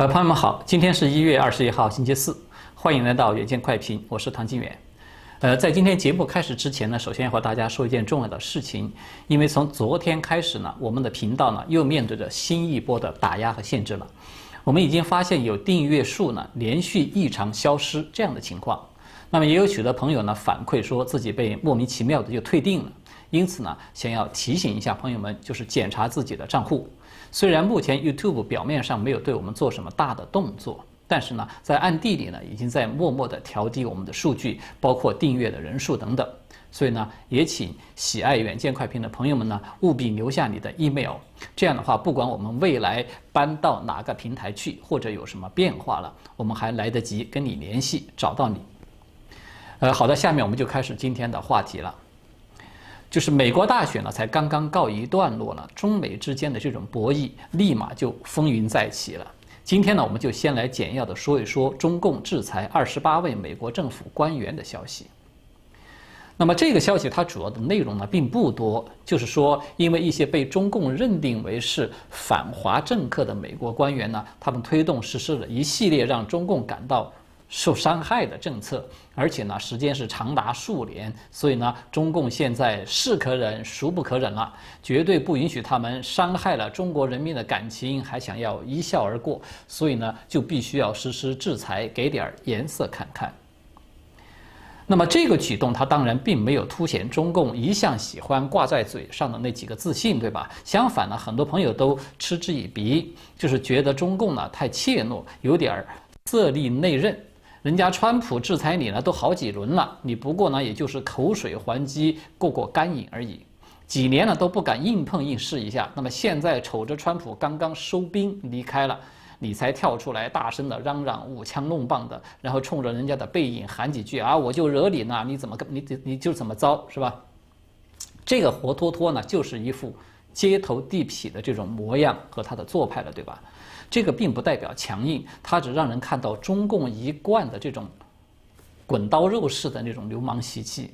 呃，朋友们好，今天是一月二十一号，星期四，欢迎来到远见快评，我是唐金远。呃，在今天节目开始之前呢，首先要和大家说一件重要的事情，因为从昨天开始呢，我们的频道呢又面对着新一波的打压和限制了。我们已经发现有订阅数呢连续异常消失这样的情况，那么也有许多朋友呢反馈说自己被莫名其妙的就退订了，因此呢，想要提醒一下朋友们，就是检查自己的账户。虽然目前 YouTube 表面上没有对我们做什么大的动作，但是呢，在暗地里呢，已经在默默地调低我们的数据，包括订阅的人数等等。所以呢，也请喜爱远见快评的朋友们呢，务必留下你的 email。这样的话，不管我们未来搬到哪个平台去，或者有什么变化了，我们还来得及跟你联系，找到你。呃，好的，下面我们就开始今天的话题了。就是美国大选呢，才刚刚告一段落了，中美之间的这种博弈立马就风云再起了。今天呢，我们就先来简要的说一说中共制裁二十八位美国政府官员的消息。那么这个消息它主要的内容呢并不多，就是说，因为一些被中共认定为是反华政客的美国官员呢，他们推动实施了一系列让中共感到。受伤害的政策，而且呢，时间是长达数年，所以呢，中共现在是可忍，孰不可忍了，绝对不允许他们伤害了中国人民的感情，还想要一笑而过，所以呢，就必须要实施制裁，给点颜色看看。那么这个举动，它当然并没有凸显中共一向喜欢挂在嘴上的那几个自信，对吧？相反呢，很多朋友都嗤之以鼻，就是觉得中共呢太怯懦，有点儿色厉内荏。人家川普制裁你呢，都好几轮了，你不过呢，也就是口水还击，过过干瘾而已。几年了都不敢硬碰硬试一下，那么现在瞅着川普刚刚收兵离开了，你才跳出来大声的嚷嚷，舞枪弄棒的，然后冲着人家的背影喊几句啊，我就惹你呢，你怎么跟你你就怎么着是吧？这个活脱脱呢，就是一副街头地痞的这种模样和他的做派了，对吧？这个并不代表强硬，它只让人看到中共一贯的这种滚刀肉式的那种流氓习气。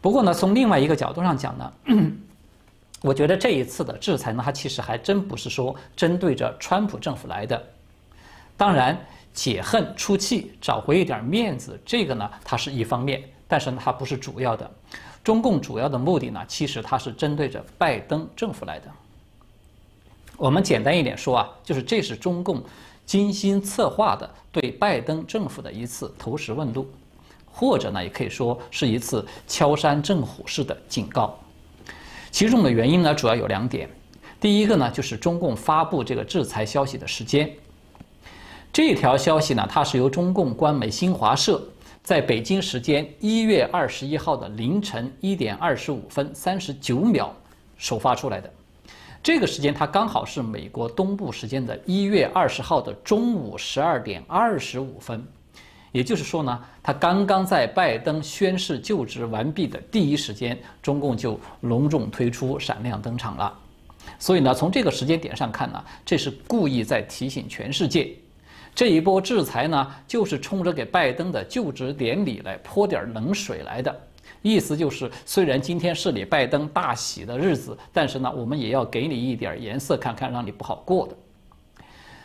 不过呢，从另外一个角度上讲呢，我觉得这一次的制裁呢，它其实还真不是说针对着川普政府来的。当然，解恨出气，找回一点面子，这个呢，它是一方面，但是它不是主要的。中共主要的目的呢，其实它是针对着拜登政府来的。我们简单一点说啊，就是这是中共精心策划的对拜登政府的一次投石问路，或者呢，也可以说是一次敲山震虎式的警告。其中的原因呢，主要有两点。第一个呢，就是中共发布这个制裁消息的时间。这条消息呢，它是由中共官媒新华社在北京时间一月二十一号的凌晨一点二十五分三十九秒首发出来的。这个时间，它刚好是美国东部时间的一月二十号的中午十二点二十五分，也就是说呢，他刚刚在拜登宣誓就职完毕的第一时间，中共就隆重推出、闪亮登场了。所以呢，从这个时间点上看呢，这是故意在提醒全世界，这一波制裁呢，就是冲着给拜登的就职典礼来泼点冷水来的。意思就是，虽然今天是你拜登大喜的日子，但是呢，我们也要给你一点颜色看看，让你不好过的。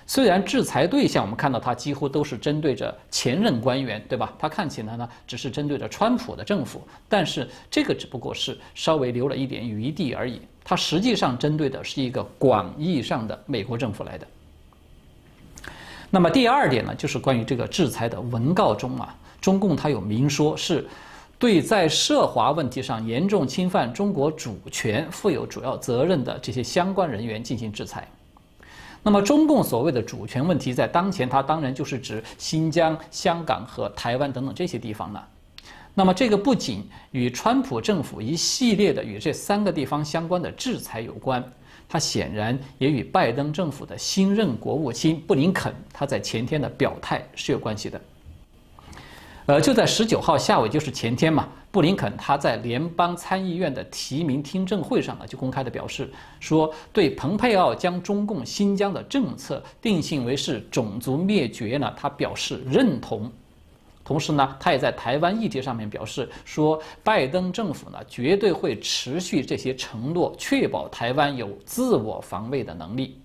虽然制裁对象我们看到他几乎都是针对着前任官员，对吧？他看起来呢只是针对着川普的政府，但是这个只不过是稍微留了一点余地而已。他实际上针对的是一个广义上的美国政府来的。那么第二点呢，就是关于这个制裁的文告中啊，中共他有明说是。对在涉华问题上严重侵犯中国主权、负有主要责任的这些相关人员进行制裁。那么，中共所谓的主权问题，在当前，它当然就是指新疆、香港和台湾等等这些地方了。那么，这个不仅与川普政府一系列的与这三个地方相关的制裁有关，它显然也与拜登政府的新任国务卿布林肯他在前天的表态是有关系的。呃，就在十九号下午，就是前天嘛，布林肯他在联邦参议院的提名听证会上呢，就公开的表示说，对蓬佩奥将中共新疆的政策定性为是种族灭绝呢，他表示认同。同时呢，他也在台湾议题上面表示说，拜登政府呢绝对会持续这些承诺，确保台湾有自我防卫的能力。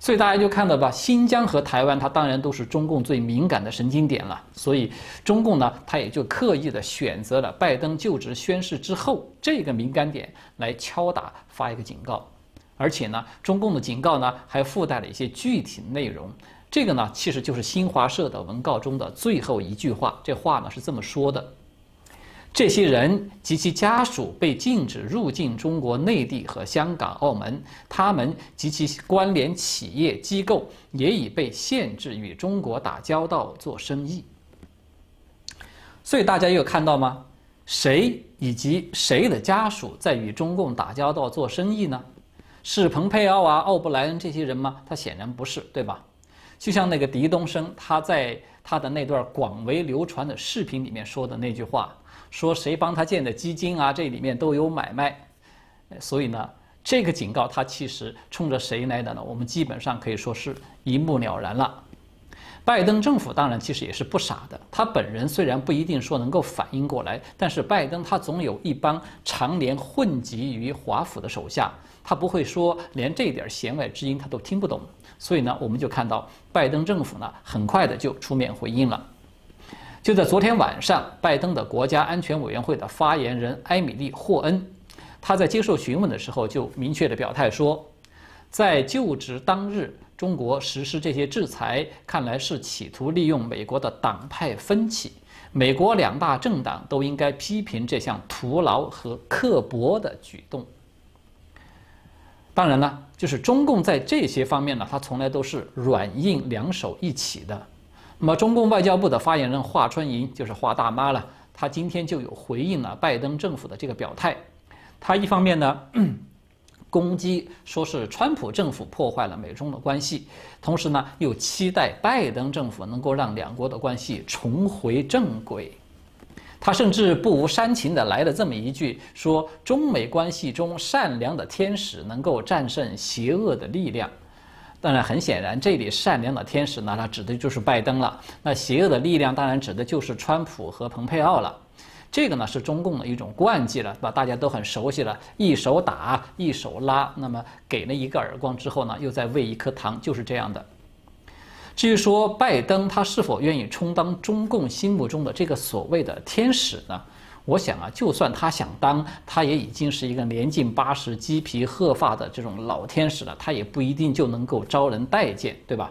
所以大家就看到吧，新疆和台湾，它当然都是中共最敏感的神经点了。所以中共呢，他也就刻意的选择了拜登就职宣誓之后这个敏感点来敲打发一个警告，而且呢，中共的警告呢还附带了一些具体内容。这个呢，其实就是新华社的文告中的最后一句话。这话呢是这么说的。这些人及其家属被禁止入境中国内地和香港、澳门，他们及其关联企业机构也已被限制与中国打交道、做生意。所以大家有看到吗？谁以及谁的家属在与中共打交道、做生意呢？是蓬佩奥啊、奥布莱恩这些人吗？他显然不是，对吧？就像那个狄东升，他在他的那段广为流传的视频里面说的那句话。说谁帮他建的基金啊？这里面都有买卖，所以呢，这个警告他其实冲着谁来的呢？我们基本上可以说是一目了然了。拜登政府当然其实也是不傻的，他本人虽然不一定说能够反应过来，但是拜登他总有一帮常年混迹于华府的手下，他不会说连这点弦外之音他都听不懂。所以呢，我们就看到拜登政府呢，很快的就出面回应了。就在昨天晚上，拜登的国家安全委员会的发言人埃米丽·霍恩，他在接受询问的时候就明确的表态说，在就职当日，中国实施这些制裁，看来是企图利用美国的党派分歧。美国两大政党都应该批评这项徒劳和刻薄的举动。当然了，就是中共在这些方面呢，他从来都是软硬两手一起的。那么，中共外交部的发言人华春莹就是华大妈了，她今天就有回应了拜登政府的这个表态。她一方面呢，攻击说是川普政府破坏了美中的关系，同时呢，又期待拜登政府能够让两国的关系重回正轨。他甚至不无煽情的来了这么一句，说中美关系中善良的天使能够战胜邪恶的力量。当然，很显然，这里善良的天使呢，它指的就是拜登了。那邪恶的力量，当然指的就是川普和蓬佩奥了。这个呢，是中共的一种惯技了，把大家都很熟悉了，一手打，一手拉。那么给了一个耳光之后呢，又再喂一颗糖，就是这样的。至于说拜登他是否愿意充当中共心目中的这个所谓的天使呢？我想啊，就算他想当，他也已经是一个年近八十、鸡皮鹤发的这种老天使了，他也不一定就能够招人待见，对吧？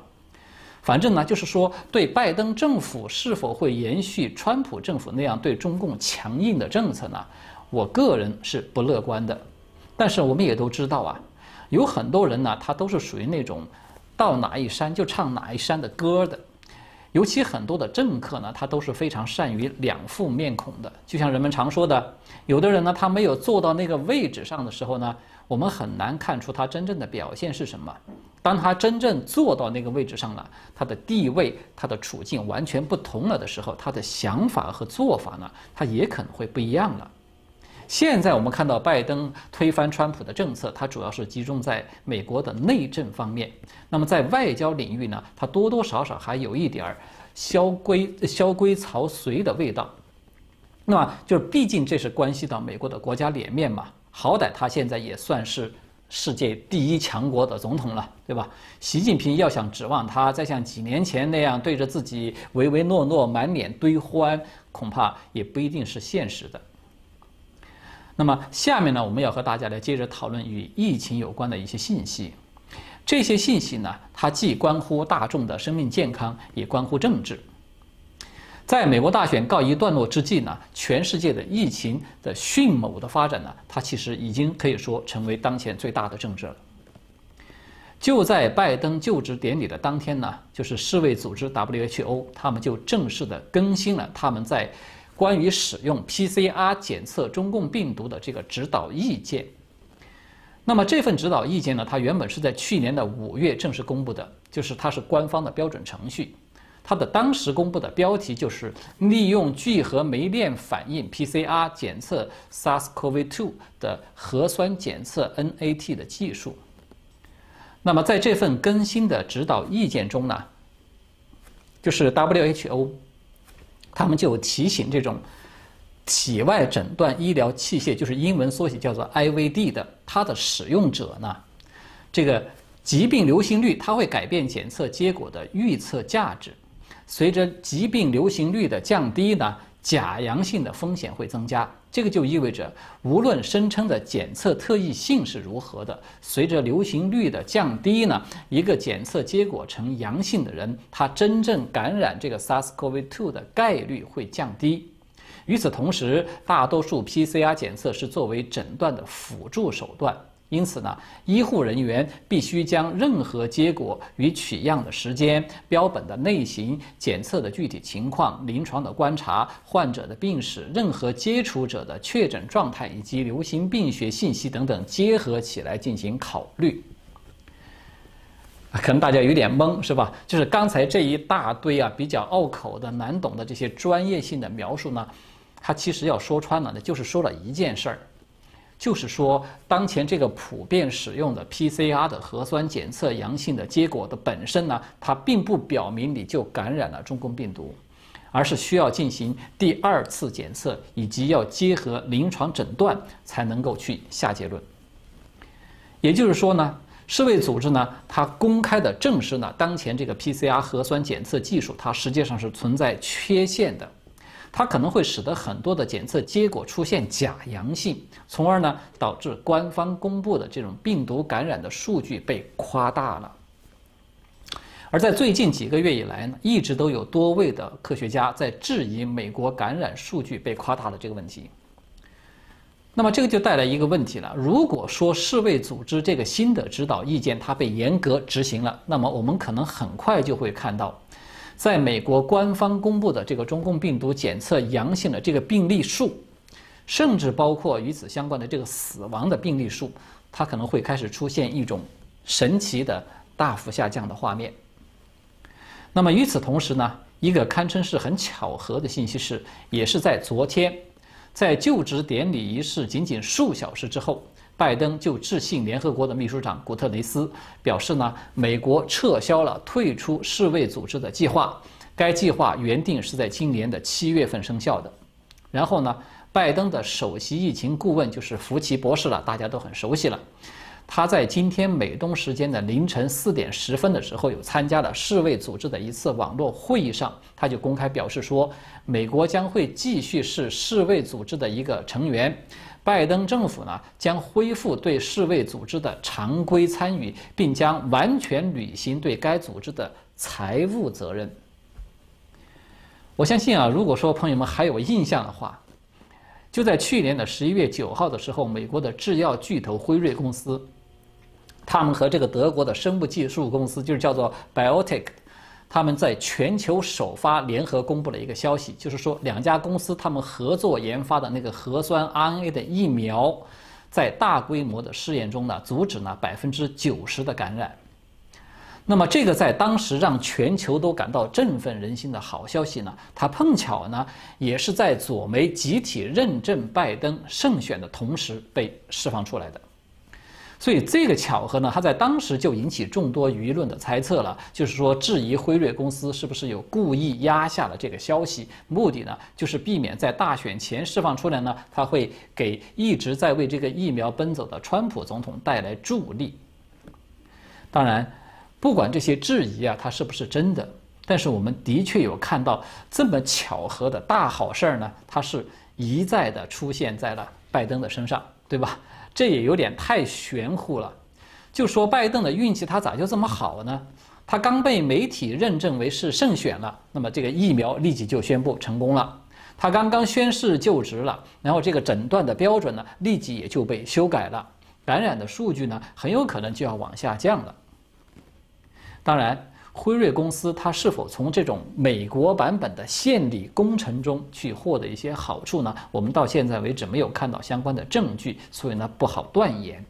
反正呢，就是说，对拜登政府是否会延续川普政府那样对中共强硬的政策呢？我个人是不乐观的。但是我们也都知道啊，有很多人呢，他都是属于那种到哪一山就唱哪一山的歌的。尤其很多的政客呢，他都是非常善于两副面孔的。就像人们常说的，有的人呢，他没有坐到那个位置上的时候呢，我们很难看出他真正的表现是什么。当他真正坐到那个位置上了，他的地位、他的处境完全不同了的时候，他的想法和做法呢，他也可能会不一样了。现在我们看到拜登推翻川普的政策，它主要是集中在美国的内政方面。那么在外交领域呢，它多多少少还有一点儿萧规萧规曹随的味道。那么就是毕竟这是关系到美国的国家脸面嘛，好歹他现在也算是世界第一强国的总统了，对吧？习近平要想指望他再像几年前那样对着自己唯唯诺诺、满脸堆欢，恐怕也不一定是现实的。那么下面呢，我们要和大家来接着讨论与疫情有关的一些信息。这些信息呢，它既关乎大众的生命健康，也关乎政治。在美国大选告一段落之际呢，全世界的疫情的迅猛的发展呢，它其实已经可以说成为当前最大的政治了。就在拜登就职典礼的当天呢，就是世卫组织 WHO，他们就正式的更新了他们在。关于使用 PCR 检测中共病毒的这个指导意见，那么这份指导意见呢，它原本是在去年的五月正式公布的，就是它是官方的标准程序。它的当时公布的标题就是利用聚合酶链反应 PCR 检测 SARS-CoV-2 的核酸检测 NAT 的技术。那么在这份更新的指导意见中呢，就是 WHO。他们就提醒这种体外诊断医疗器械，就是英文缩写叫做 IVD 的，它的使用者呢，这个疾病流行率它会改变检测结果的预测价值。随着疾病流行率的降低呢，假阳性的风险会增加。这个就意味着，无论声称的检测特异性是如何的，随着流行率的降低呢，一个检测结果呈阳性的人，他真正感染这个 SARS-CoV-2 的概率会降低。与此同时，大多数 PCR 检测是作为诊断的辅助手段。因此呢，医护人员必须将任何结果与取样的时间、标本的类型、检测的具体情况、临床的观察、患者的病史、任何接触者的确诊状态以及流行病学信息等等结合起来进行考虑。可能大家有点懵，是吧？就是刚才这一大堆啊比较拗口的、难懂的这些专业性的描述呢，它其实要说穿了呢，就是说了一件事儿。就是说，当前这个普遍使用的 PCR 的核酸检测阳性的结果的本身呢，它并不表明你就感染了中共病毒，而是需要进行第二次检测，以及要结合临床诊断才能够去下结论。也就是说呢，世卫组织呢，它公开的证实呢，当前这个 PCR 核酸检测技术它实际上是存在缺陷的。它可能会使得很多的检测结果出现假阳性，从而呢导致官方公布的这种病毒感染的数据被夸大了。而在最近几个月以来呢，一直都有多位的科学家在质疑美国感染数据被夸大的这个问题。那么这个就带来一个问题了：如果说世卫组织这个新的指导意见它被严格执行了，那么我们可能很快就会看到。在美国官方公布的这个中共病毒检测阳性的这个病例数，甚至包括与此相关的这个死亡的病例数，它可能会开始出现一种神奇的大幅下降的画面。那么与此同时呢，一个堪称是很巧合的信息是，也是在昨天，在就职典礼仪式仅仅数小时之后。拜登就致信联合国的秘书长古特雷斯，表示呢，美国撤销了退出世卫组织的计划，该计划原定是在今年的七月份生效的。然后呢，拜登的首席疫情顾问就是福奇博士了，大家都很熟悉了。他在今天美东时间的凌晨四点十分的时候，有参加了世卫组织的一次网络会议上，他就公开表示说，美国将会继续是世卫组织的一个成员。拜登政府呢将恢复对世卫组织的常规参与，并将完全履行对该组织的财务责任。我相信啊，如果说朋友们还有印象的话，就在去年的十一月九号的时候，美国的制药巨头辉瑞公司，他们和这个德国的生物技术公司，就是叫做 Biotech。他们在全球首发联合公布了一个消息，就是说两家公司他们合作研发的那个核酸 RNA 的疫苗，在大规模的试验中呢，阻止了百分之九十的感染。那么这个在当时让全球都感到振奋人心的好消息呢，它碰巧呢，也是在左媒集体认证拜登胜选的同时被释放出来的。所以这个巧合呢，它在当时就引起众多舆论的猜测了，就是说质疑辉瑞公司是不是有故意压下了这个消息，目的呢就是避免在大选前释放出来呢，它会给一直在为这个疫苗奔走的川普总统带来助力。当然，不管这些质疑啊，它是不是真的，但是我们的确有看到这么巧合的大好事儿呢，它是一再的出现在了拜登的身上，对吧？这也有点太玄乎了，就说拜登的运气他咋就这么好呢？他刚被媒体认证为是胜选了，那么这个疫苗立即就宣布成功了。他刚刚宣誓就职了，然后这个诊断的标准呢，立即也就被修改了，感染的数据呢，很有可能就要往下降了。当然。辉瑞公司它是否从这种美国版本的献礼工程中去获得一些好处呢？我们到现在为止没有看到相关的证据，所以呢不好断言。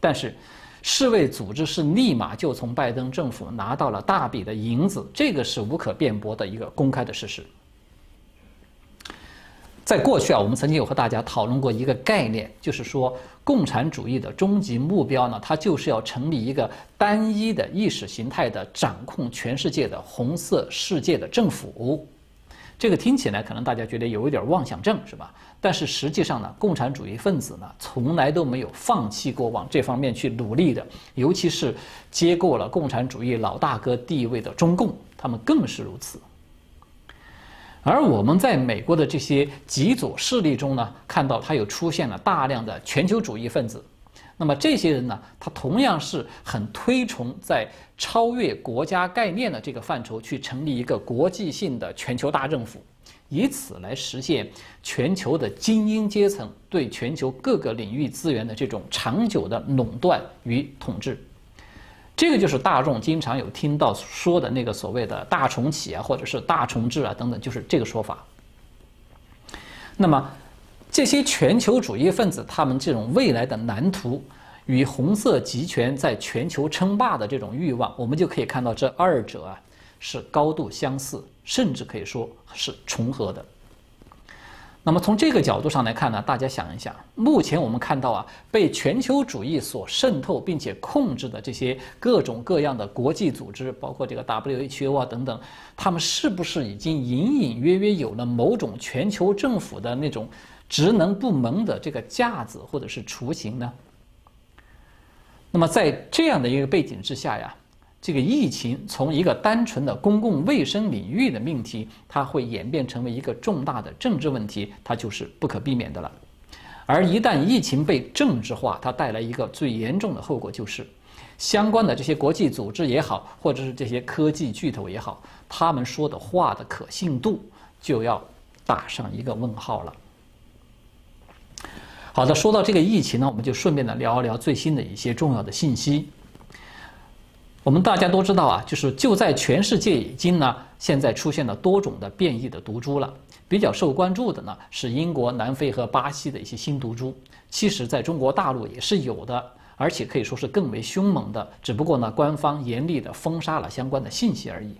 但是，世卫组织是立马就从拜登政府拿到了大笔的银子，这个是无可辩驳的一个公开的事实。在过去啊，我们曾经有和大家讨论过一个概念，就是说，共产主义的终极目标呢，它就是要成立一个单一的意识形态的掌控全世界的红色世界的政府。这个听起来可能大家觉得有一点妄想症，是吧？但是实际上呢，共产主义分子呢，从来都没有放弃过往这方面去努力的，尤其是接过了共产主义老大哥地位的中共，他们更是如此。而我们在美国的这些极左势力中呢，看到它又出现了大量的全球主义分子。那么这些人呢，他同样是很推崇在超越国家概念的这个范畴去成立一个国际性的全球大政府。以此来实现全球的精英阶层对全球各个领域资源的这种长久的垄断与统治，这个就是大众经常有听到说的那个所谓的大重启啊，或者是大重置啊等等，就是这个说法。那么这些全球主义分子他们这种未来的蓝图与红色集权在全球称霸的这种欲望，我们就可以看到这二者啊。是高度相似，甚至可以说是重合的。那么从这个角度上来看呢，大家想一想，目前我们看到啊，被全球主义所渗透并且控制的这些各种各样的国际组织，包括这个 WHO 啊等等，他们是不是已经隐隐约约有了某种全球政府的那种职能部门的这个架子或者是雏形呢？那么在这样的一个背景之下呀。这个疫情从一个单纯的公共卫生领域的命题，它会演变成为一个重大的政治问题，它就是不可避免的了。而一旦疫情被政治化，它带来一个最严重的后果，就是相关的这些国际组织也好，或者是这些科技巨头也好，他们说的话的可信度就要打上一个问号了。好的，说到这个疫情呢，我们就顺便的聊一聊最新的一些重要的信息。我们大家都知道啊，就是就在全世界已经呢，现在出现了多种的变异的毒株了。比较受关注的呢是英国、南非和巴西的一些新毒株。其实，在中国大陆也是有的，而且可以说是更为凶猛的。只不过呢，官方严厉的封杀了相关的信息而已。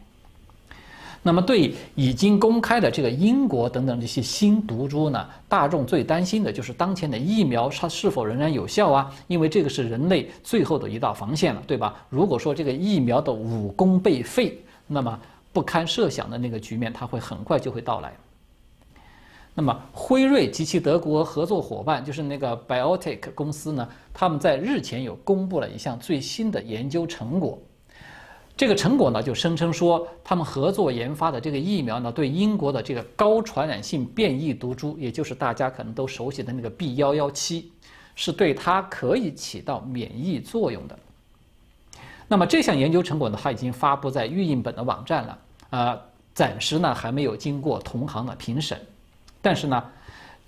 那么，对已经公开的这个英国等等这些新毒株呢，大众最担心的就是当前的疫苗它是否仍然有效啊？因为这个是人类最后的一道防线了，对吧？如果说这个疫苗的武功被废，那么不堪设想的那个局面，它会很快就会到来。那么，辉瑞及其德国合作伙伴，就是那个 Biotech 公司呢，他们在日前有公布了一项最新的研究成果。这个成果呢，就声称说，他们合作研发的这个疫苗呢，对英国的这个高传染性变异毒株，也就是大家可能都熟悉的那个 B 幺幺七，是对它可以起到免疫作用的。那么这项研究成果呢，它已经发布在预印本的网站了，呃，暂时呢还没有经过同行的评审，但是呢。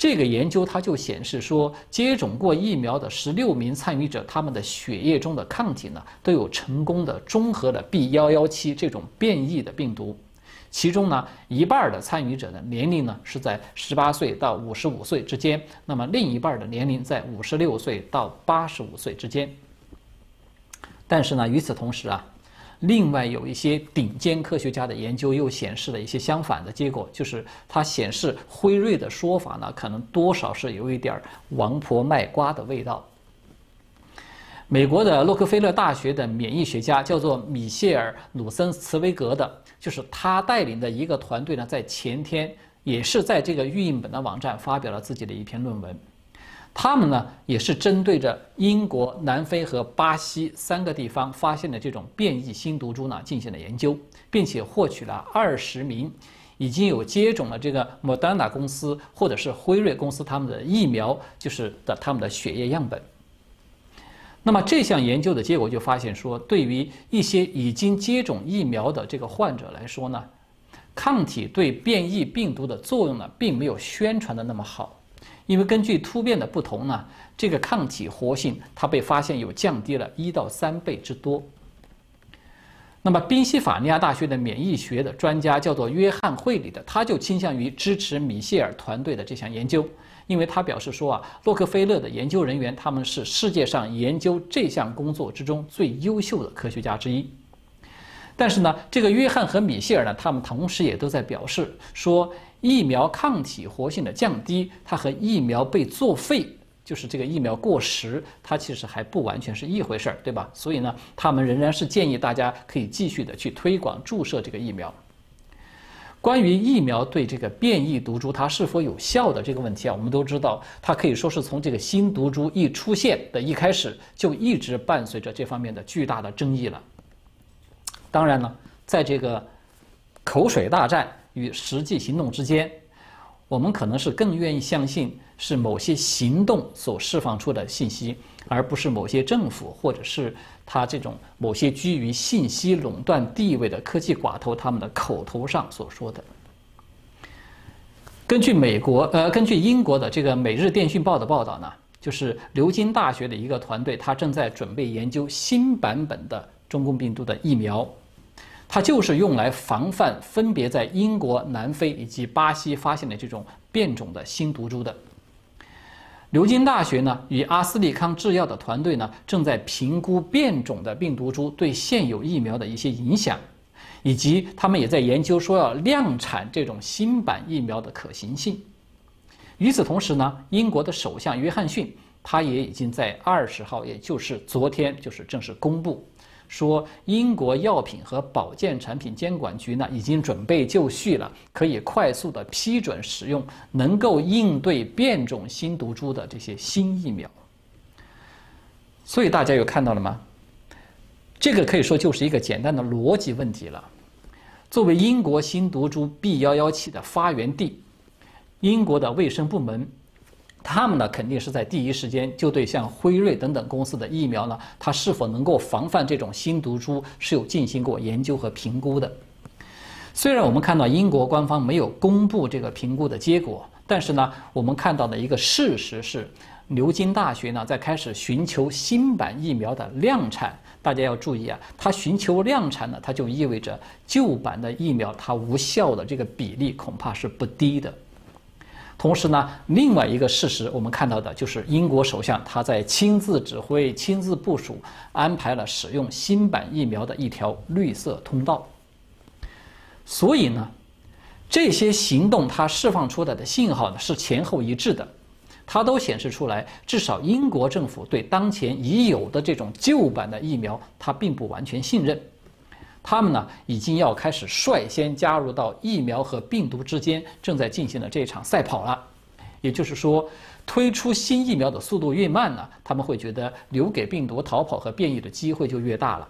这个研究它就显示说，接种过疫苗的十六名参与者，他们的血液中的抗体呢，都有成功的中和了 B 幺幺七这种变异的病毒。其中呢，一半的参与者的年龄呢是在十八岁到五十五岁之间，那么另一半的年龄在五十六岁到八十五岁之间。但是呢，与此同时啊。另外有一些顶尖科学家的研究又显示了一些相反的结果，就是它显示辉瑞的说法呢，可能多少是有一点王婆卖瓜的味道。美国的洛克菲勒大学的免疫学家叫做米歇尔·鲁森茨威格的，就是他带领的一个团队呢，在前天也是在这个预印本的网站发表了自己的一篇论文。他们呢，也是针对着英国、南非和巴西三个地方发现的这种变异新毒株呢，进行了研究，并且获取了二十名已经有接种了这个莫丹娜公司或者是辉瑞公司他们的疫苗，就是的他们的血液样本。那么这项研究的结果就发现说，对于一些已经接种疫苗的这个患者来说呢，抗体对变异病毒的作用呢，并没有宣传的那么好。因为根据突变的不同呢，这个抗体活性它被发现有降低了一到三倍之多。那么宾夕法尼亚大学的免疫学的专家叫做约翰惠里的，他就倾向于支持米歇尔团队的这项研究，因为他表示说啊，洛克菲勒的研究人员他们是世界上研究这项工作之中最优秀的科学家之一。但是呢，这个约翰和米歇尔呢，他们同时也都在表示说。疫苗抗体活性的降低，它和疫苗被作废，就是这个疫苗过时，它其实还不完全是一回事儿，对吧？所以呢，他们仍然是建议大家可以继续的去推广注射这个疫苗。关于疫苗对这个变异毒株它是否有效的这个问题啊，我们都知道，它可以说是从这个新毒株一出现的一开始，就一直伴随着这方面的巨大的争议了。当然了，在这个口水大战与实际行动之间，我们可能是更愿意相信是某些行动所释放出的信息，而不是某些政府或者是他这种某些居于信息垄断地位的科技寡头他们的口头上所说的。根据美国呃，根据英国的这个《每日电讯报》的报道呢，就是牛津大学的一个团队，他正在准备研究新版本的中共病毒的疫苗。它就是用来防范分别在英国、南非以及巴西发现的这种变种的新毒株的。牛津大学呢与阿斯利康制药的团队呢正在评估变种的病毒株对现有疫苗的一些影响，以及他们也在研究说要量产这种新版疫苗的可行性。与此同时呢，英国的首相约翰逊他也已经在二十号，也就是昨天，就是正式公布。说英国药品和保健产品监管局呢已经准备就绪了，可以快速的批准使用能够应对变种新毒株的这些新疫苗。所以大家有看到了吗？这个可以说就是一个简单的逻辑问题了。作为英国新毒株 B 幺幺七的发源地，英国的卫生部门。他们呢，肯定是在第一时间就对像辉瑞等等公司的疫苗呢，它是否能够防范这种新毒株是有进行过研究和评估的。虽然我们看到英国官方没有公布这个评估的结果，但是呢，我们看到的一个事实是，牛津大学呢在开始寻求新版疫苗的量产。大家要注意啊，它寻求量产呢，它就意味着旧版的疫苗它无效的这个比例恐怕是不低的。同时呢，另外一个事实，我们看到的就是英国首相他在亲自指挥、亲自部署，安排了使用新版疫苗的一条绿色通道。所以呢，这些行动它释放出来的信号呢是前后一致的，它都显示出来，至少英国政府对当前已有的这种旧版的疫苗，它并不完全信任。他们呢，已经要开始率先加入到疫苗和病毒之间正在进行的这场赛跑了。也就是说，推出新疫苗的速度越慢呢，他们会觉得留给病毒逃跑和变异的机会就越大了。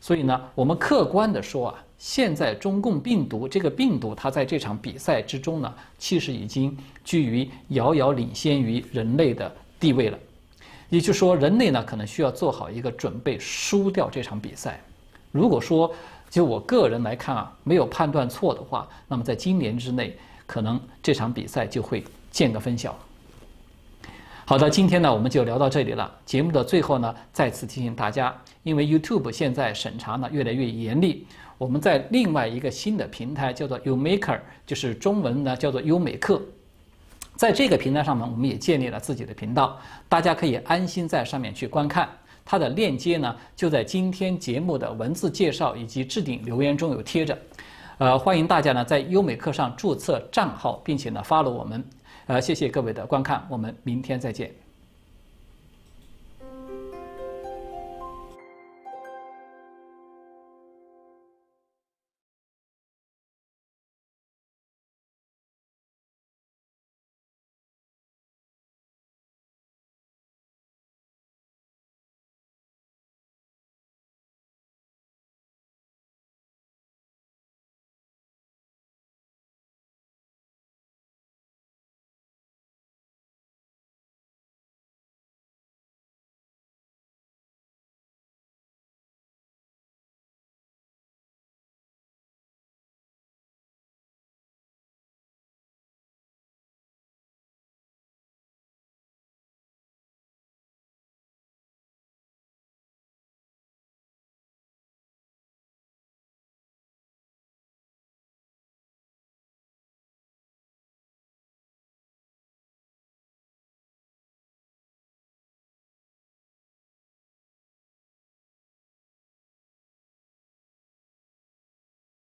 所以呢，我们客观的说啊，现在中共病毒这个病毒，它在这场比赛之中呢，其实已经居于遥遥领先于人类的地位了。也就是说，人类呢，可能需要做好一个准备，输掉这场比赛。如果说就我个人来看啊，没有判断错的话，那么在今年之内，可能这场比赛就会见个分晓。好的，今天呢我们就聊到这里了。节目的最后呢，再次提醒大家，因为 YouTube 现在审查呢越来越严厉，我们在另外一个新的平台叫做 YouMaker，就是中文呢叫做优美课，在这个平台上面，我们也建立了自己的频道，大家可以安心在上面去观看。它的链接呢，就在今天节目的文字介绍以及置顶留言中有贴着，呃，欢迎大家呢在优美课上注册账号，并且呢发了我们，呃，谢谢各位的观看，我们明天再见。